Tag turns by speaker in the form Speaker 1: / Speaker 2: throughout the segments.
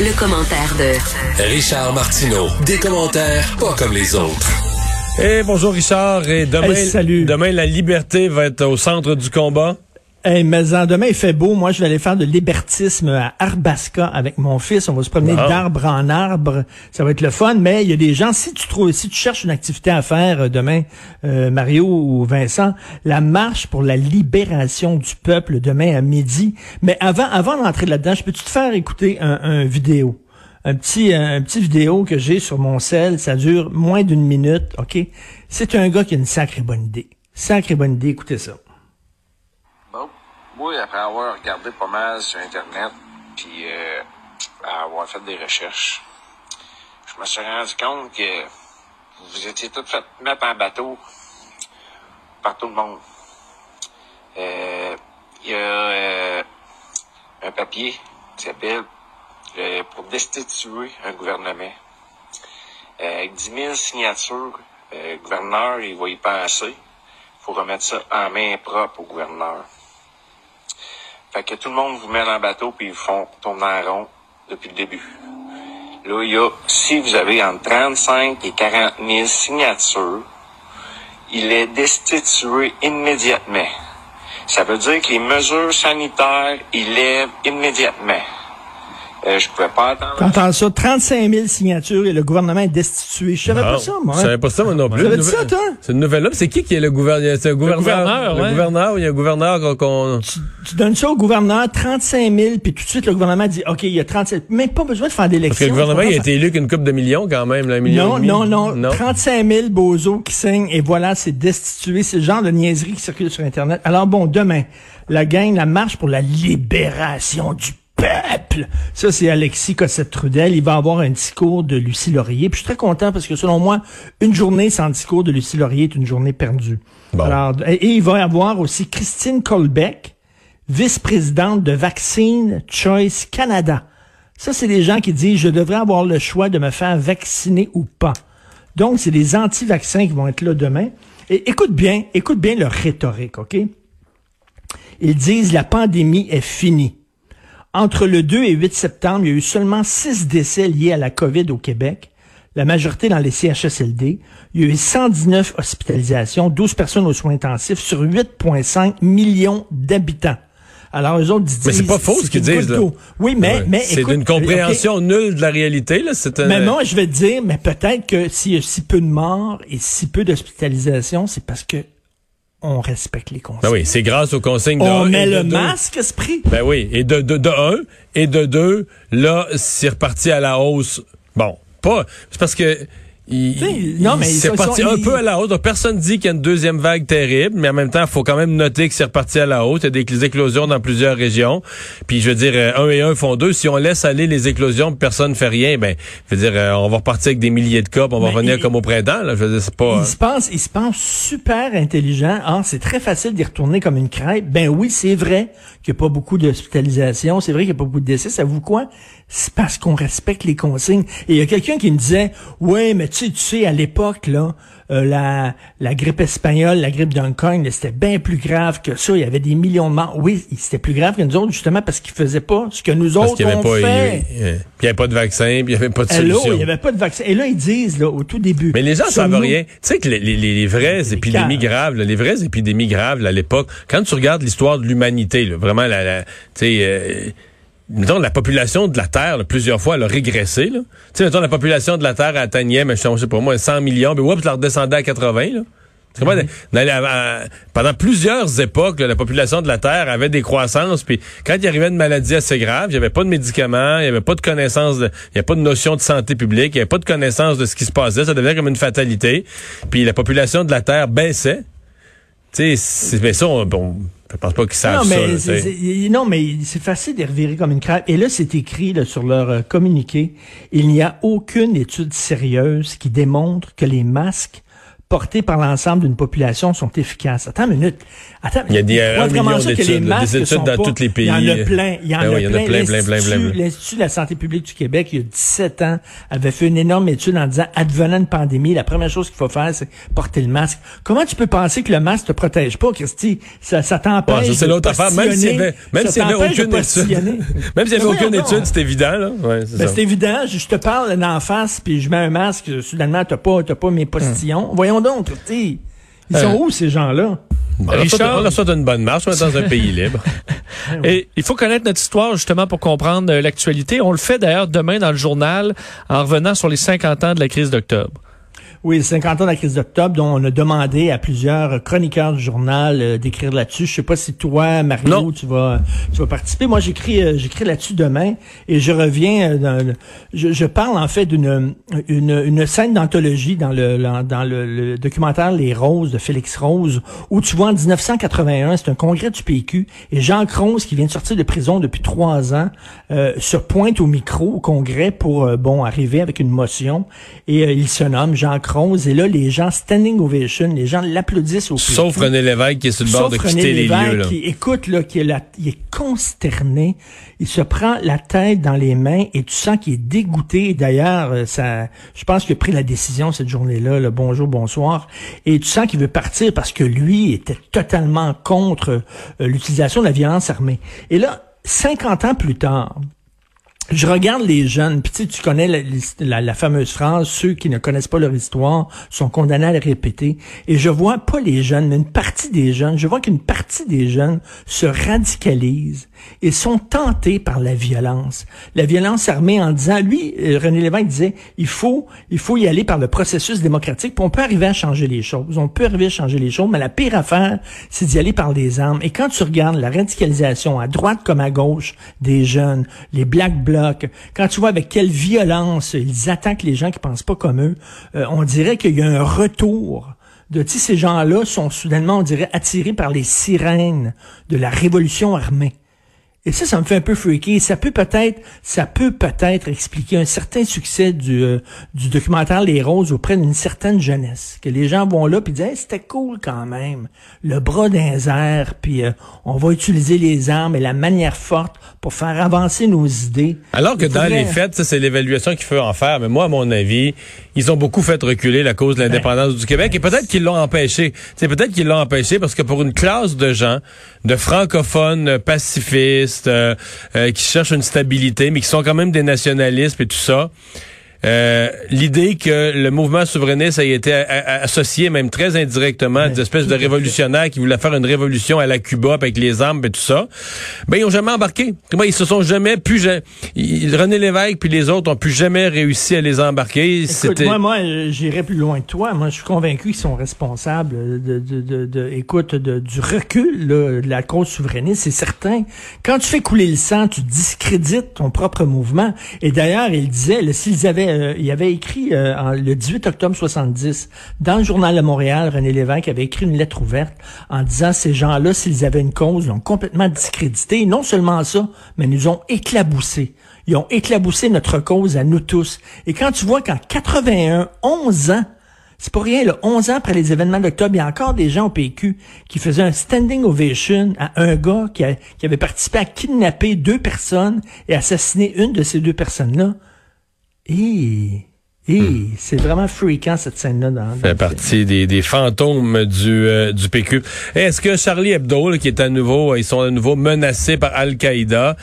Speaker 1: Le, le commentaire de
Speaker 2: Richard Martineau. Des commentaires pas comme les autres.
Speaker 3: Eh bonjour Richard et demain
Speaker 4: Hey, salut.
Speaker 3: demain la liberté va être au centre du combat.
Speaker 4: Hey, mais en demain, il fait beau. Moi, je vais aller faire de l'hébertisme à Arbaska avec mon fils. On va se promener
Speaker 3: Wow.
Speaker 4: d'arbre en arbre. Ça va être le fun. Mais il y a des gens, si tu trouves, si tu cherches une activité à faire euh, demain, euh, Mario ou Vincent, la marche pour la libération du peuple demain à midi. Mais avant, avant d'entrer là-dedans, je peux-tu te faire écouter un, un vidéo? Un petit, un petit vidéo que j'ai sur mon sel. Ça dure moins d'une minute. OK? C'est un gars qui a une sacrée bonne idée. Sacrée bonne idée. Écoutez ça.
Speaker 5: Moi, après avoir regardé pas mal sur Internet, puis euh, avoir fait des recherches, je me suis rendu compte que vous étiez tous fait mettre en bateau par tout le monde. Euh, Il y a euh, un papier qui s'appelle pour destituer un gouvernement. Avec 10 000 signatures, le gouverneur, il va y penser. faut remettre ça en main propre au gouverneur. Fait que tout le monde vous met dans le bateau puis ils font tourner en rond depuis le début. Là, il y a, si vous avez entre 35 et 40 000 signatures, il est destitué immédiatement. Ça veut dire que les mesures sanitaires, ils lèvent immédiatement. Euh, je pouvais pas attendre.
Speaker 4: T'entends ça? 35 000 signatures et le gouvernement est destitué. Je savais pas ça, moi.
Speaker 3: Je savais pas ça moi non plus. Une
Speaker 4: ça,
Speaker 3: nouvelle-
Speaker 4: toi?
Speaker 3: C'est une nouvelle là. C'est qui qui est le gouverneur C'est le gouverneur?
Speaker 6: gouverneur,
Speaker 3: le
Speaker 6: ouais.
Speaker 3: gouverneur, il y a un gouverneur qu'on-
Speaker 4: Tu donnes ça au gouverneur, 35 000, puis tout de suite, le gouvernement dit, OK, il y a 37 Même pas besoin de faire d'élection.
Speaker 3: parce que le gouvernement il a été élu qu'une coupe de millions quand même, là, un million.
Speaker 4: Non,
Speaker 3: et demi.
Speaker 4: non, non, 35 000 bozos qui signent et voilà, c'est destitué. C'est le genre de niaiserie qui circule sur Internet. Alors bon, demain, la gang, la marche pour la libération du peuple. Ça, c'est Alexis Cossette-Trudel. Il va avoir un discours de Lucie Laurier. Puis je suis très content parce que selon moi, une journée sans discours de Lucie Laurier est une journée perdue.
Speaker 3: Bon.
Speaker 4: Alors, et, et il va y avoir aussi Christine Colbeck, vice-présidente de Vaccine Choice Canada. Ça, c'est des gens qui disent, je devrais avoir le choix de me faire vacciner ou pas. Donc, c'est des anti-vaccins qui vont être là demain. Et écoute bien, écoute bien leur rhétorique, OK? Ils disent, la pandémie est finie. Entre le 2 et 8 septembre, il y a eu seulement 6 décès liés à la COVID au Québec, la majorité dans les CHSLD. Il y a eu 119 hospitalisations, 12 personnes aux soins intensifs sur 8,5 millions d'habitants. Alors, eux autres disent...
Speaker 3: Mais c'est pas faux ce qu'ils disent, là.
Speaker 4: Oui, mais...
Speaker 3: Ouais.
Speaker 4: mais
Speaker 3: c'est d'une compréhension nulle de la réalité là. C'est un-
Speaker 4: mais moi, je vais te dire, mais peut-être que s'il y a si peu de morts et si peu d'hospitalisations, c'est parce que on respecte les consignes.
Speaker 3: Ben oui, c'est grâce aux consignes de
Speaker 4: on
Speaker 3: un
Speaker 4: met le masque, esprit.
Speaker 3: Ben oui, et de, de, de un, et de deux, là, c'est reparti à la hausse. Bon, pas, c'est parce que, il,
Speaker 4: sais, non, mais
Speaker 3: c'est
Speaker 4: ils sont- ils-
Speaker 3: un peu à la hausse. Donc, personne dit qu'il y a une deuxième vague terrible, mais en même temps, il faut quand même noter que c'est reparti à la hausse. Il y a des éclosions dans plusieurs régions. Puis, je veux dire, euh, un et un font deux. Si on laisse aller les éclosions, personne ne fait rien, ben, je veux dire, euh, on va repartir avec des milliers de cas, puis on va
Speaker 4: Mais
Speaker 3: revenir
Speaker 4: il-
Speaker 3: comme au printemps. Là. Je veux dire, c'est pas.
Speaker 4: Il se pense, il se pense super intelligent. Ah, c'est très facile d'y retourner comme une crêpe. Ben oui, c'est vrai qu'il n'y a pas beaucoup d'hospitalisation. C'est vrai qu'il n'y a pas beaucoup de décès. Ça vous quoi? C'est parce qu'on respecte les consignes. Et il y a quelqu'un qui me disait, ouais, mais tu tu sais, à l'époque, là, euh, la, la grippe espagnole, la grippe d'Hong Kong, c'était bien plus grave que ça. Il y avait des millions de morts. Oui, c'était plus grave que nous autres, justement, parce qu'ils faisaient pas ce que nous
Speaker 3: parce
Speaker 4: autres,
Speaker 3: qu'il y avait
Speaker 4: on
Speaker 3: pas, il
Speaker 4: fait.
Speaker 3: avait- euh, puis il y avait pas de vaccin, puis il y avait pas de
Speaker 4: Hello,
Speaker 3: solution.
Speaker 4: il n'y avait pas de vaccin. Et là, ils disent, là, au tout début.
Speaker 3: Mais les gens savent
Speaker 4: sommes-nous-
Speaker 3: rien. Tu sais que les, les- les vraies épidémies graves, là, les vraies épidémies graves là, à l'époque, quand tu regardes l'histoire de l'humanité, vraiment, la, la, tu sais, euh, mettons, la population de la Terre, là, plusieurs fois, elle a régressé. Tu sais, mettons, la population de la Terre atteignait, mais je sais pas moi, 100 millions, mais oups, la redescendait à 80. Là.
Speaker 4: Mhm.
Speaker 3: Les- à- pendant plusieurs époques, là, la population de la Terre avait des croissances, puis quand il arrivait une maladie assez grave, il n'y avait pas de médicaments, il n'y avait pas de connaissance, de- il n'y avait pas de notion de santé publique, il n'y avait pas de connaissance de ce qui se passait, ça devenait comme une fatalité. Puis la population de la Terre baissait. Tu sais, mais ça, on, on- Je pense pas qu'ils savent
Speaker 4: non,
Speaker 3: ça.
Speaker 4: mais
Speaker 3: là, sais.
Speaker 4: c'est- non, mais c'est facile de revirer comme une crêpe. Et là, c'est écrit là, sur leur euh, communiqué, il n'y a aucune étude sérieuse qui démontre que les masques portés par l'ensemble d'une population sont efficaces. Attends une minute. Attends,
Speaker 3: Il y a des, euh, un million d'études, études dans tous les
Speaker 4: Il y en
Speaker 3: pays.
Speaker 4: a plein. Il y en
Speaker 3: Ben
Speaker 4: a
Speaker 3: oui, il y en a
Speaker 4: plein.
Speaker 3: plein, plein, plein,
Speaker 4: L'Institut-
Speaker 3: plein.
Speaker 4: De la santé publique du Québec, il y a 17 ans, avait fait une énorme étude en disant, advenant une pandémie, la première chose qu'il faut faire, c'est porter le masque. Comment tu peux penser que le masque te protège pas, Christy? Ça, ça t'empêche
Speaker 3: Ouais, ça, c'est l'autre affaire. Même s'il y avait, même
Speaker 4: ça
Speaker 3: s'il y avait
Speaker 4: t'empêche de
Speaker 3: aucune étude, même s'il y avait aucune étude, c'est évident, là. Ouais, c'est
Speaker 4: Ben, évident, je, je te parle d'en face, puis je mets un masque, soudainement, t'as pas, t'as pas mes postillons. Voyons donc, Christy. Ils sont
Speaker 3: Euh.
Speaker 4: où, ces gens-là?
Speaker 6: Richard-
Speaker 3: on leur souhaite une bonne marche, on est dans un pays libre.
Speaker 6: Et il faut connaître notre histoire justement pour comprendre euh, l'actualité. On le fait d'ailleurs demain dans le journal en revenant sur les 50 ans de la crise d'octobre.
Speaker 4: Oui, 50 ans de la crise d'octobre, dont on a demandé à plusieurs chroniqueurs du journal euh, d'écrire là-dessus. Je sais pas si toi, Mario,
Speaker 6: Non.
Speaker 4: tu vas tu vas participer. Moi, j'écris euh, j'écris là-dessus demain et je reviens euh, dans je, je parle en fait d'une une, une scène d'anthologie dans le dans le, le documentaire Les Roses de Félix Rose où tu vois en 1981, c'est un congrès du PQ et Jean Cros qui vient de sortir de prison depuis trois ans euh, se pointe au micro au congrès pour bon arriver avec une motion et il se nomme Jean Et là les gens standing ovation, les gens l'applaudissent au
Speaker 3: Sauf
Speaker 4: PQ.
Speaker 3: René Lévesque qui est sur le bord
Speaker 4: Sauf
Speaker 3: de
Speaker 4: René
Speaker 3: quitter les lieux, là.
Speaker 4: qui écoute là, qui est là, il est consterné, il se prend la tête dans les mains et tu sens qu'il est dégoûté. D'ailleurs, euh, ça, je pense qu'il a pris la décision cette journée-là, le bonjour, bonsoir, et tu sens qu'il veut partir parce que lui était totalement contre euh, l'utilisation de la violence armée. Et là, 50 ans plus tard, je regarde les jeunes, puis tu connais la, fameuse phrase, ceux qui ne connaissent pas leur histoire sont condamnés à la répéter. Et je vois pas les jeunes, mais une partie des jeunes, je vois qu'une partie des jeunes se radicalisent et sont tentés par la violence. La violence armée en disant, lui, euh, René Lévesque disait, il faut, il faut y aller par le processus démocratique, puis on peut arriver à changer les choses. On peut arriver à changer les choses, mais la pire affaire, c'est d'y aller par les armes. Et quand tu regardes la radicalisation à droite comme à gauche des jeunes, les black blocs, quand tu vois avec quelle violence ils attaquent les gens qui pensent pas comme eux, euh, on dirait qu'il y a un retour de ces gens-là sont soudainement, on dirait, attirés par les sirènes de la révolution armée. Et ça, ça me fait un peu freaky. Ça peut peut-être, ça peut peut-être expliquer un certain succès du, euh, du documentaire Les Roses auprès d'une certaine jeunesse. Que les gens vont là puis disent, Hey, c'était cool quand même. Le bras d'un air, puis euh, on va utiliser les armes et la manière forte pour faire avancer nos idées.
Speaker 3: Alors que dans
Speaker 4: faudrait-
Speaker 3: les faits, ça, c'est l'évaluation qu'il faut en faire. Mais moi, à mon avis, ils ont beaucoup fait reculer la cause de l'indépendance du Québec et peut-être qu'ils l'ont empêché. C'est peut-être qu'ils l'ont empêché parce que pour une classe de gens, de francophones pacifistes, euh, euh, qui cherchent une stabilité, mais qui sont quand même des nationalistes et tout ça, euh, l'idée que le mouvement souverainiste a été a- a- associé même très indirectement à des espèces de révolutionnaires qui voulaient faire une révolution à la Cuba avec les armes et tout ça, ben ils ont jamais embarqué. Comment ils se sont jamais ils- René Lévesque puis les autres ont plus jamais réussi à les embarquer.
Speaker 4: Écoute, moi, moi, j'irais plus loin que toi. Moi, je suis convaincu qu'ils sont responsables de, de, de, de- écoute, du recul là, de la cause souverainiste, c'est certain. Quand tu fais couler le sang, tu discrédites ton propre mouvement. Et d'ailleurs, il disait, s'ils avaient, euh, il avait écrit euh, le 18 octobre 70 dans le journal de Montréal, René Lévesque avait écrit une lettre ouverte en disant ces gens-là, s'ils avaient une cause, l'ont complètement discrédité. Non seulement ça, mais nous ont éclaboussés. Ils ont éclaboussé notre cause à nous tous. Et quand tu vois qu'en 81, 11 ans, c'est pas rien, là, 11 ans après les événements d'octobre, il y a encore des gens au PQ qui faisaient un standing ovation à un gars qui, qui avait participé à kidnapper deux personnes et assassiner une de ces deux personnes-là. Et, et c'est vraiment freakant cette scène-là. Dans, dans
Speaker 3: Hmm. fait partie des, des fantômes du, euh, du PQ. Est-ce que Charlie Hebdo, là, qui est à nouveau, ils sont à nouveau menacés par Al-Qaïda,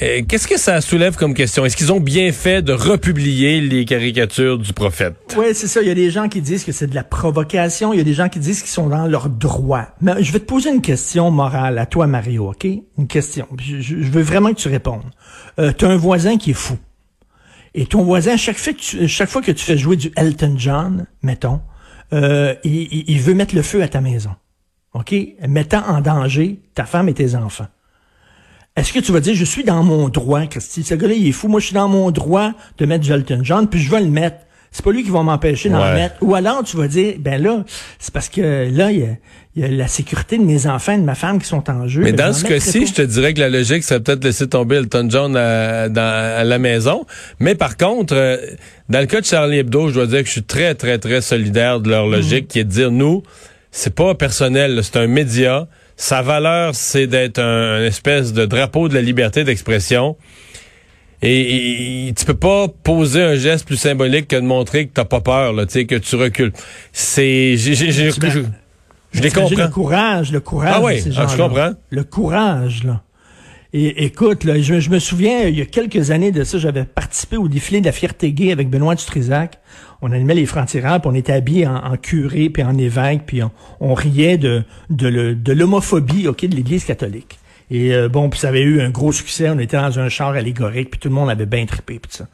Speaker 3: euh, qu'est-ce que ça soulève comme question? Est-ce qu'ils ont bien fait de republier les caricatures du prophète?
Speaker 4: Oui, c'est ça. Il y a des gens qui disent que c'est de la provocation. Il y a des gens qui disent qu'ils sont dans leur droit. Mais je vais te poser une question morale à toi, Mario, OK? Une question. Je, je- je veux vraiment que tu répondes. Euh, tu as un voisin qui est fou. Et ton voisin, chaque fois que tu, fais jouer du Elton John, mettons, euh, il veut mettre le feu à ta maison. OK? Mettant en danger ta femme et tes enfants. Est-ce que tu vas dire, je suis dans mon droit, Christy? Ce gars-là, il est fou. Moi, je suis dans mon droit de mettre du Elton John, puis je vais le mettre. C'est pas lui qui va m'empêcher d'en
Speaker 3: Ouais.
Speaker 4: mettre. Ou alors, tu vas dire, ben là, c'est parce que là, il y a, il y a la sécurité de mes enfants et de ma femme qui sont en jeu.
Speaker 3: Mais
Speaker 4: Ben,
Speaker 3: dans ce cas-ci, je te dirais que la logique, c'est peut-être laisser tomber Elton John à, dans- à la maison. Mais par contre, euh, dans le cas de Charlie Hebdo, je dois dire que je suis très, très, très solidaire de
Speaker 4: Mhm.
Speaker 3: leur logique, qui est de dire, nous, c'est pas personnel, c'est un média. Sa valeur, c'est d'être un, un espèce de drapeau de la liberté d'expression. Et, et tu peux pas poser un geste plus symbolique que de montrer que t'as pas peur, là, tu sais, que tu recules. C'est, j'ai, je, les comprends.
Speaker 4: Le courage, le courage.
Speaker 3: Ah oui,
Speaker 4: de ces
Speaker 3: ah, je comprends.
Speaker 4: Le courage, là. Et écoute, là, je, je me souviens, il y a quelques années de ça, j'avais participé au défilé de la fierté gay avec Benoît Dutrisac. On animait les francs-tireurs, puis on était habillés en, en curé, puis en évêque, puis on, on riait de, de, de l'homophobie, ok, de l'Église catholique. Et euh, bon, puis ça avait eu un gros succès. On était dans un char allégorique, puis tout le monde avait bien trippé, puis ça.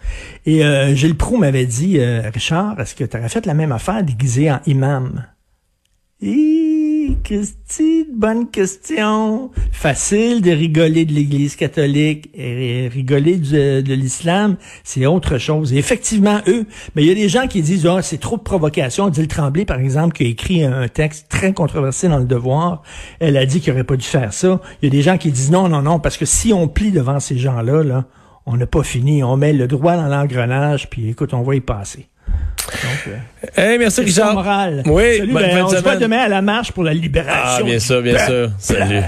Speaker 4: Et euh, Gilles Proux m'avait dit, euh, Richard, est-ce que tu aurais fait la même affaire déguisé en imam? Christy, bonne question. Facile de rigoler de l'Église catholique et rigoler de l'islam, c'est autre chose. Effectivement, eux, mais il y a des gens qui disent, ah, c'est trop de provocation. Odile Tremblay, par exemple, qui a écrit un texte très controversé dans Le Devoir, elle a dit qu'il aurait pas dû faire ça. Il y a des gens qui disent, non, non, non, parce que si on plie devant ces gens-là, là, on n'a pas fini. On met le droit dans l'engrenage, puis écoute, on va y passer. Donc, euh,
Speaker 3: Hey, merci Richard.
Speaker 4: moral.
Speaker 3: Oui,
Speaker 4: Salut,
Speaker 3: bonne
Speaker 4: ben,
Speaker 3: fin de
Speaker 4: on se voit demain à la marche pour la libération.
Speaker 3: Ah, bien sûr, bien sûr. Salut.